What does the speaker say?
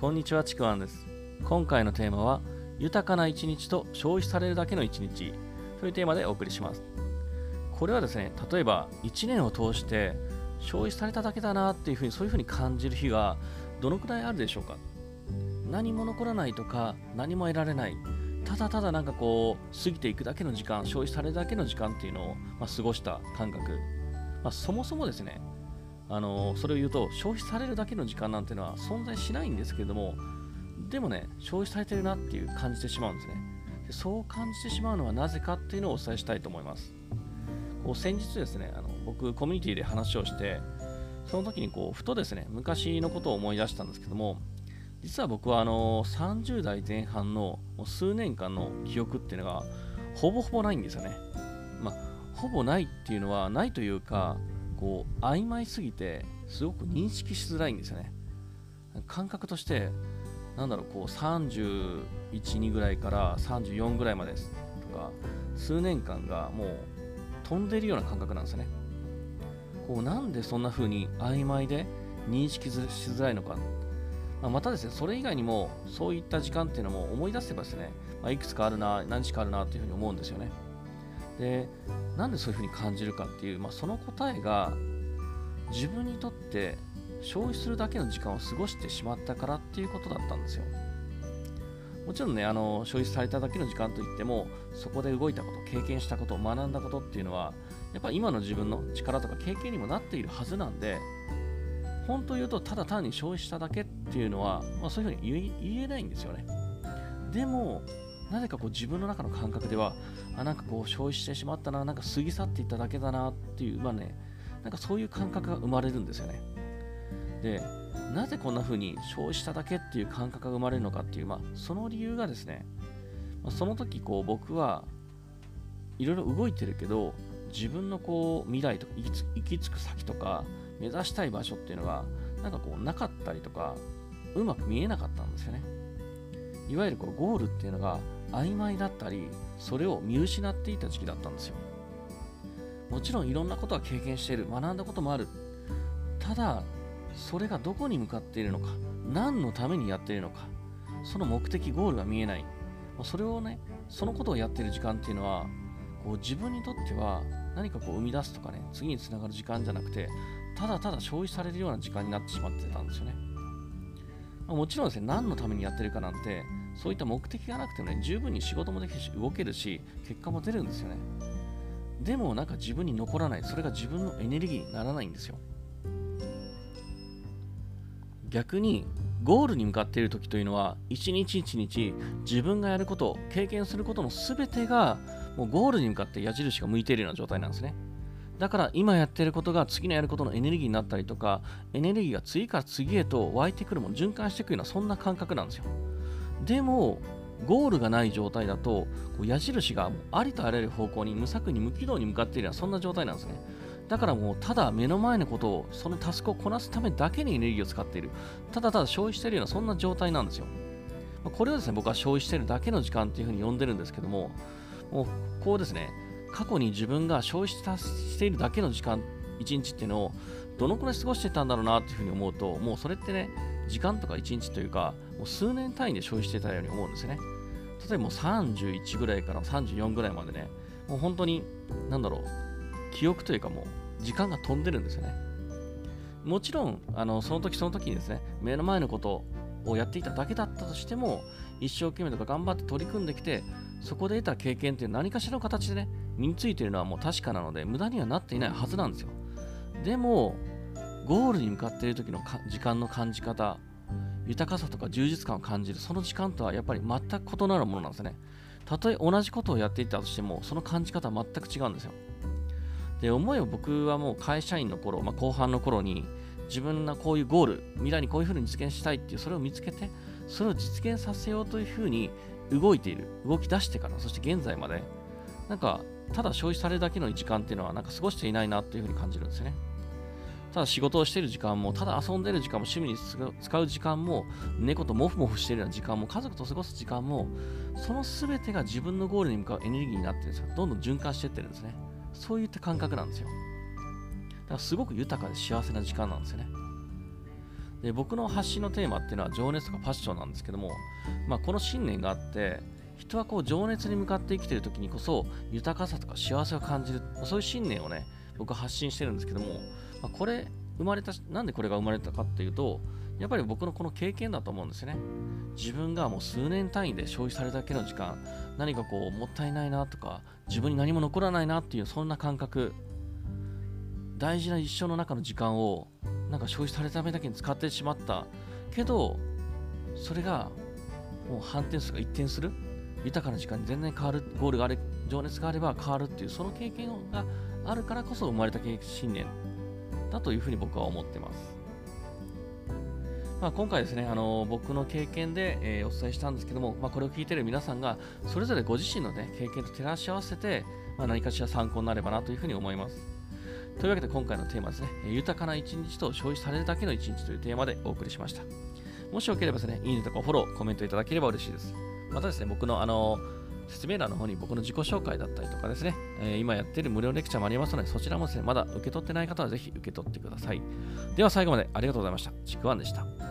こんにちはちくわんです。今回のテーマは豊かな一日と消費されるだけの一日。というテーマでお送りします。これはですね例えば1年を通して消費されただけだなっていうふうにそういうふうに感じる日がどのくらいあるでしょうか？何も残らないとか何も得られない。ただただなんかこう過ぎていくだけの時間消費されるだけの時間っていうのを、まあ、過ごした感覚、まあ、そもそもですねあのそれを言うと消費されるだけの時間なんてのは存在しないんですけれどもでもね消費されてるなっていう感じてしまうんですねでそう感じてしまうのはなぜかっていうのをお伝えしたいと思いますこう先日ですねあの僕コミュニティで話をしてその時にこうふとですね昔のことを思い出したんですけども実は僕はあの30代前半の数年間の記憶っていうのがほぼほぼないんですよね。まあ、ほぼないっていうのはないというか、こう曖昧すぎてすごく認識しづらいんですよね。感覚として、なんだろう、こう31、2ぐらいから34ぐらいまでとか、数年間がもう飛んでるような感覚なんですよね。こうなんでそんな風に曖昧で認識しづらいのかまあ、またですね、それ以外にもそういった時間っていうのも思い出せばですね、まあ、いくつかあるな、何日かあるなというふうに思うんですよね。で、なんでそういうふうに感じるかっていう、まあ、その答えが自分にとって消費するだけの時間を過ごしてしまったからっていうことだったんですよ。もちろんね、あの消費されただけの時間といっても、そこで動いたこと、経験したこと、学んだことっていうのは、やっぱ今の自分の力とか経験にもなっているはずなんで、本当言うとただ単に消費しただけっていうのは、まあ、そういうふうに言えないんですよねでもなぜかこう自分の中の感覚ではあなんかこう消費してしまったななんか過ぎ去っていっただけだなっていうまあねなんかそういう感覚が生まれるんですよね。でなぜこんな風に消費しただけっていう感覚が生まれるのかっていう、まあ、その理由がですね、まあ、その時こう僕はいろいろ動いてるけど自分のこう未来とか行き着く先とか目指したい場所っていうのがなんかこうなかったりとかうまく見えなかったんですよね。いわゆるこうゴールっていうのが曖昧だったりそれを見失っていた時期だったんですよ。もちろんいろんなことは経験している学んだこともある。ただそれがどこに向かっているのか何のためにやっているのかその目的ゴールが見えない。それをねそのことをやっている時間っていうのはこう自分にとっては何かこう生み出すとかね次につながる時間じゃなくてただただ消費されるような時間になってしまってたんですよね。まあ、もちろんですね、何のためにやってるかなんて、そういった目的がなくてもね、十分に仕事もできるし、動けるし、結果も出るんですよね。でもなんか自分に残らない、それが自分のエネルギーにならないんですよ。逆に、ゴールに向かっている時というのは、一日一日自分がやること、経験することの全てが、もうゴールに向かって矢印が向いているような状態なんですね。だから今やってることが次のやることのエネルギーになったりとか、エネルギーが次から次へと湧いてくるも循環していくようなそんな感覚なんですよ。でも、ゴールがない状態だと、矢印がありとあらゆる方向に無策に無軌道に向かっているようなそんな状態なんですね。だからもうただ目の前のことを、そのタスクをこなすためだけにエネルギーを使っている。ただただ消費しているようなそんな状態なんですよ。これをですね、僕は消費しているだけの時間っていうふうに呼んでるんですけども、もうこうですね、過去に自分が消費しているだけの時間、1日っていうのをどのくらい過ごしてたんだろうなっていうふうに思うと、もうそれってね、時間とか1日というか、もう数年単位で消費してたように思うんですよね。例えばもう31ぐらいから34ぐらいまでね、もう本当に、なんだろう、記憶というかもう時間が飛んでるんですよね。もちろん、あのその時その時にですね、目の前のことをやっていただけだったとしても、一生懸命とか頑張って取り組んできて、そこで得た経験っていう何かしらの形でね、身についているのはもう確かなので、無駄にはなっていないはずなんですよ。でも、ゴールに向かっている時の時間の感じ方、豊かさとか充実感を感じる、その時間とはやっぱり全く異なるものなんですね。たとえ同じことをやっていたとしても、その感じ方は全く違うんですよ。で、思えば僕はもう会社員の頃、まあ、後半の頃に、自分がこういうゴール、未来にこういうふうに実現したいっていう、それを見つけて、それを実現させようというふうに動いている、動き出してから、そして現在まで、なんか、ただ消費されるだけの時間っていうのは、なんか過ごしていないなっていうふうに感じるんですよね。ただ仕事をしている時間も、ただ遊んでいる時間も、趣味に使う時間も、猫とモフモフしているような時間も、家族と過ごす時間も、その全てが自分のゴールに向かうエネルギーになってるんですよ。どんどん循環していってるんですね。そういった感覚なんですよ。だからすごく豊かで幸せな時間なんですよね。で僕の発信のテーマっていうのは情熱とかパッションなんですけども、まあ、この信念があって人はこう情熱に向かって生きてる時にこそ豊かさとか幸せを感じるそういう信念をね僕は発信してるんですけども、まあ、これ生まれたなんでこれが生まれたかっていうとやっぱり僕のこの経験だと思うんですね。自分がもう数年単位で消費されただけの時間何かこうもったいないなとか自分に何も残らないなっていうそんな感覚。大事な一生の中の時間をなんか消費されたためだけに使ってしまったけどそれがもう反転する一転する豊かな時間に全然変わるゴールがあれ情熱があれば変わるっていうその経験があるからこそ生まれた信念だというふうに僕は思ってます。まあ、今回ですね、あの僕の経験で、えー、お伝えしたんですけども、まあ、これを聞いている皆さんがそれぞれご自身の、ね、経験と照らし合わせて、まあ、何かしら参考になればなというふうに思います。というわけで今回のテーマですね、豊かな一日と消費されるだけの一日というテーマでお送りしました。もしよければですね、いいねとかフォロー、コメントいただければ嬉しいです。またですね、僕のあの説明欄の方に僕の自己紹介だったりとかですね、え、今やっている無料レクチャーもありますので、そちらもですね、まだ受け取ってない方はぜひ受け取ってください。では最後までありがとうございました。ちくわんでした。